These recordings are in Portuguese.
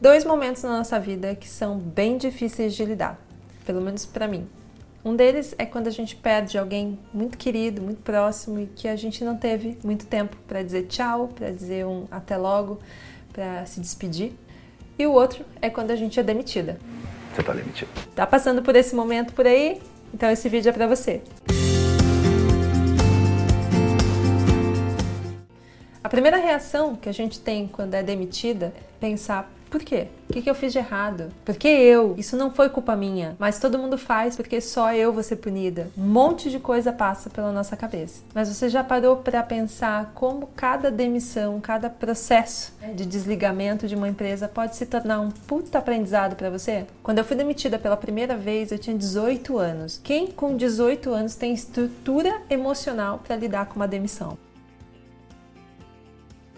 dois momentos na nossa vida que são bem difíceis de lidar, pelo menos para mim. Um deles é quando a gente perde alguém muito querido, muito próximo e que a gente não teve muito tempo para dizer tchau, para dizer um até logo, para se despedir. E o outro é quando a gente é demitida. Você tá demitido. Tá passando por esse momento por aí? Então esse vídeo é para você. A primeira reação que a gente tem quando é demitida é pensar: por quê? O que, eu fiz de errado? Por que eu? Isso não foi culpa minha, mas todo mundo faz porque só eu vou ser punida. Um monte de coisa passa pela nossa cabeça. Mas você já parou para pensar como cada demissão, cada processo né, de desligamento de uma empresa pode se tornar um puta aprendizado para você? Quando eu fui demitida pela primeira vez, eu tinha 18 anos. Quem com 18 anos tem estrutura emocional para lidar com uma demissão?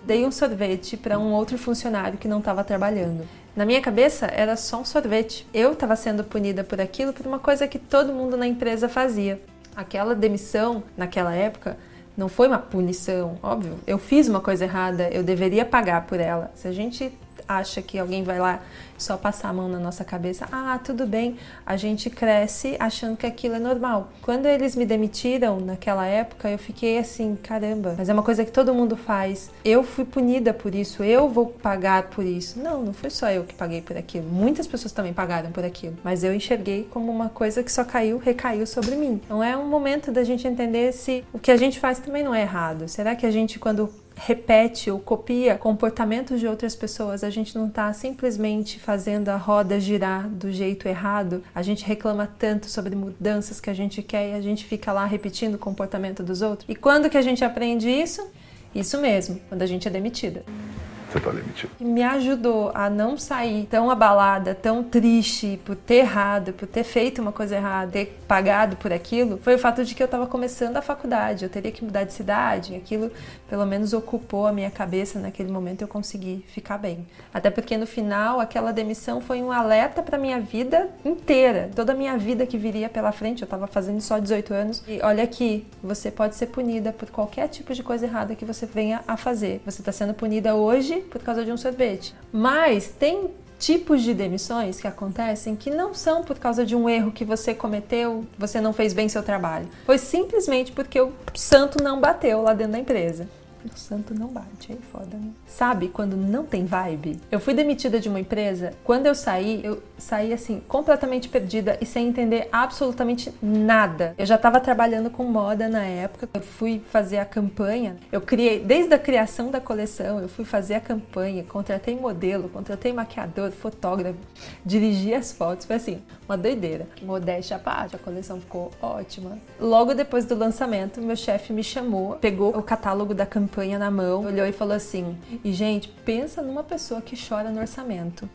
Dei um sorvete para um outro funcionário que não estava trabalhando. Na minha cabeça era só um sorvete. Eu estava sendo punida por aquilo por uma coisa que todo mundo na empresa fazia. Aquela demissão, naquela época, não foi uma punição, óbvio. Eu fiz uma coisa errada, eu deveria pagar por ela. Se a gente acha que alguém vai lá só passar a mão na nossa cabeça, ah, tudo bem, a gente cresce achando que aquilo é normal. Quando eles me demitiram naquela época, eu fiquei assim, caramba, mas é uma coisa que todo mundo faz. Eu fui punida por isso, eu vou pagar por isso. Não, não foi só eu que paguei por aquilo. Muitas pessoas também pagaram por aquilo, mas eu enxerguei como uma coisa que só caiu, recaiu sobre mim. Então é um momento da gente entender se o que a gente faz também não é errado. Será que a gente quando repete ou copia comportamentos de outras pessoas, a gente não está simplesmente fazendo a roda girar do jeito errado. A gente reclama tanto sobre mudanças que a gente quer e a gente fica lá repetindo o comportamento dos outros. E quando que a gente aprende isso? Isso mesmo, quando a gente é demitida. Você tá demitido. Me ajudou a não sair tão abalada, tão triste por ter errado, por ter feito uma coisa errada, ter pagado por aquilo, foi o fato de que eu estava começando a faculdade, eu teria que mudar de cidade, aquilo pelo menos ocupou a minha cabeça naquele momento eu consegui ficar bem. Até porque no final aquela demissão foi um alerta para minha vida inteira, toda a minha vida que viria pela frente, eu estava fazendo só 18 anos. E olha aqui, você pode ser punida por qualquer tipo de coisa errada que você venha a fazer. Você está sendo punida hoje por causa de um sorvete. Mas tem tipos de demissões que acontecem que não são por causa de um erro que você cometeu, você não fez bem seu trabalho. Foi simplesmente porque o santo não bateu lá dentro da empresa. O santo não bate, aí foda, né? Sabe quando não tem vibe? Eu fui demitida de uma empresa, quando eu saí, eu saí assim, completamente perdida e sem entender absolutamente nada. Eu já estava trabalhando com moda na época, eu fui fazer a campanha, eu criei, desde a criação da coleção, eu fui fazer a campanha, contratei modelo, contratei maquiador, fotógrafo, dirigi as fotos, foi assim, uma doideira. Modéstia à parte, a coleção ficou ótima. Logo depois do lançamento, meu chefe me chamou, pegou o catálogo da campanha na mão, olhou e falou assim: e gente, pensa numa pessoa que chora no orçamento.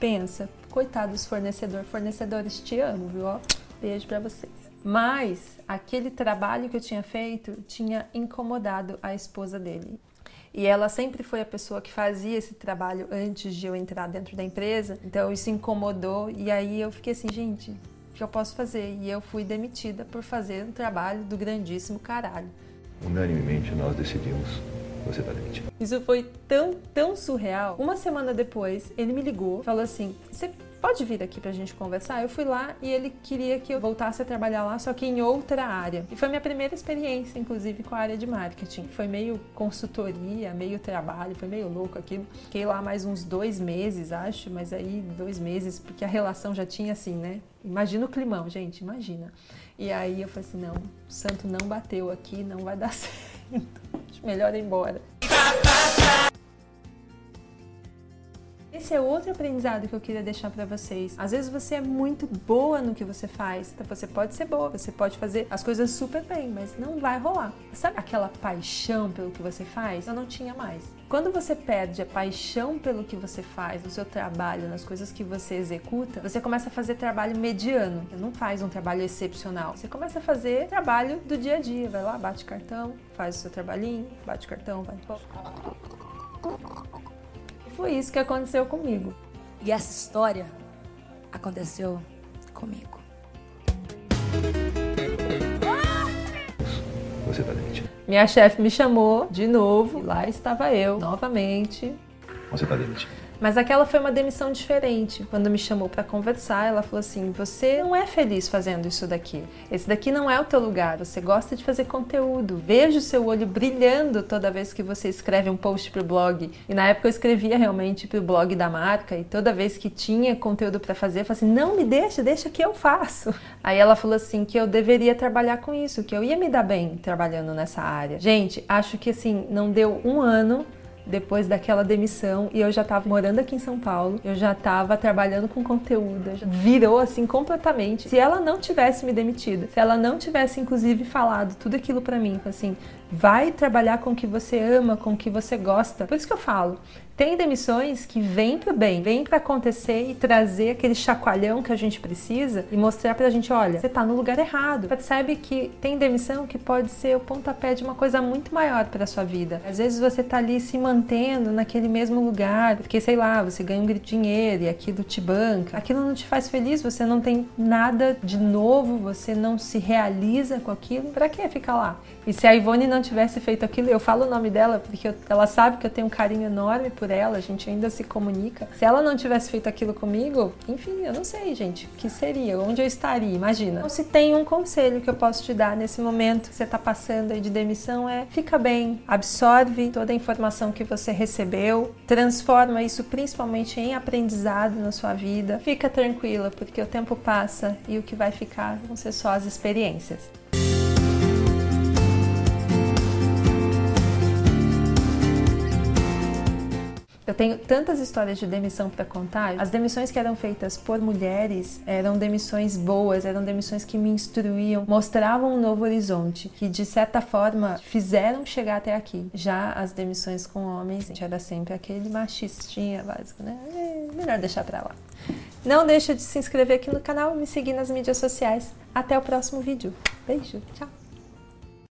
Pensa, coitado dos fornecedores, fornecedores te amo, viu? Beijo para vocês. Mas aquele trabalho que eu tinha feito tinha incomodado a esposa dele. E ela sempre foi a pessoa que fazia esse trabalho antes de eu entrar dentro da empresa. Então isso incomodou e aí eu fiquei assim, gente, o que eu posso fazer? E eu fui demitida por fazer um trabalho do grandíssimo caralho unanimemente nós decidimos você tá. Isso foi tão, tão surreal. Uma semana depois, ele me ligou, falou assim: "Você pode vir aqui pra gente conversar?". Eu fui lá e ele queria que eu voltasse a trabalhar lá, só que em outra área. E foi minha primeira experiência, inclusive, com a área de marketing. Foi meio consultoria, meio trabalho, foi meio louco aquilo. Fiquei lá mais uns dois meses, acho, mas aí dois meses, porque a relação já tinha assim, né? Imagina o climão, gente, imagina. E aí eu falei assim, não, o santo não bateu aqui, não vai dar certo. Melhor ir embora. Esse é outro aprendizado que eu queria deixar para vocês. Às vezes você é muito boa no que você faz. Então você pode ser boa, você pode fazer as coisas super bem, mas não vai rolar. Sabe aquela paixão pelo que você faz? Eu não tinha mais. Quando você perde a paixão pelo que você faz, no seu trabalho, nas coisas que você executa, você começa a fazer trabalho mediano. Você não faz um trabalho excepcional. Você começa a fazer trabalho do dia a dia. Vai lá, bate cartão, faz o seu trabalhinho, bate cartão, vai foi isso que aconteceu comigo. E essa história aconteceu comigo. Você tá demitido. Minha chefe me chamou de novo, lá estava eu, novamente. Você tá demitido. Mas aquela foi uma demissão diferente. Quando me chamou para conversar, ela falou assim: "Você não é feliz fazendo isso daqui. Esse daqui não é o teu lugar. Você gosta de fazer conteúdo. Vejo o seu olho brilhando toda vez que você escreve um post pro blog". E na época eu escrevia realmente pro blog da marca e toda vez que tinha conteúdo para fazer, eu falava assim: "Não me deixa, deixa que eu faço". Aí ela falou assim que eu deveria trabalhar com isso, que eu ia me dar bem trabalhando nessa área. Gente, acho que assim, não deu um ano depois daquela demissão e eu já estava morando aqui em São Paulo, eu já estava trabalhando com conteúdo, virou assim completamente. Se ela não tivesse me demitido, se ela não tivesse inclusive falado tudo aquilo para mim, assim, vai trabalhar com o que você ama, com o que você gosta. Por isso que eu falo, tem demissões que vêm para bem, vêm para acontecer e trazer aquele chacoalhão que a gente precisa e mostrar para a gente, olha, você está no lugar errado. Percebe que tem demissão que pode ser o pontapé de uma coisa muito maior para sua vida. Às vezes você está ali se mantendo naquele mesmo lugar, porque sei lá, você ganha um dinheiro e aquilo te banca. Aquilo não te faz feliz, você não tem nada de novo, você não se realiza com aquilo. Para que ficar lá? E se a Ivone não tivesse feito aquilo, eu falo o nome dela porque eu, ela sabe que eu tenho um carinho enorme por ela, a gente ainda se comunica. Se ela não tivesse feito aquilo comigo, enfim, eu não sei, gente, o que seria, onde eu estaria, imagina. Então, se tem um conselho que eu posso te dar nesse momento que você está passando aí de demissão é fica bem, absorve toda a informação que você recebeu, transforma isso principalmente em aprendizado na sua vida. Fica tranquila, porque o tempo passa e o que vai ficar vão ser só as experiências. Eu tenho tantas histórias de demissão para contar. As demissões que eram feitas por mulheres eram demissões boas, eram demissões que me instruíam, mostravam um novo horizonte, que de certa forma fizeram chegar até aqui. Já as demissões com homens era sempre aquele machistinha básico, né? É melhor deixar para lá. Não deixa de se inscrever aqui no canal me seguir nas mídias sociais. Até o próximo vídeo. Beijo, tchau!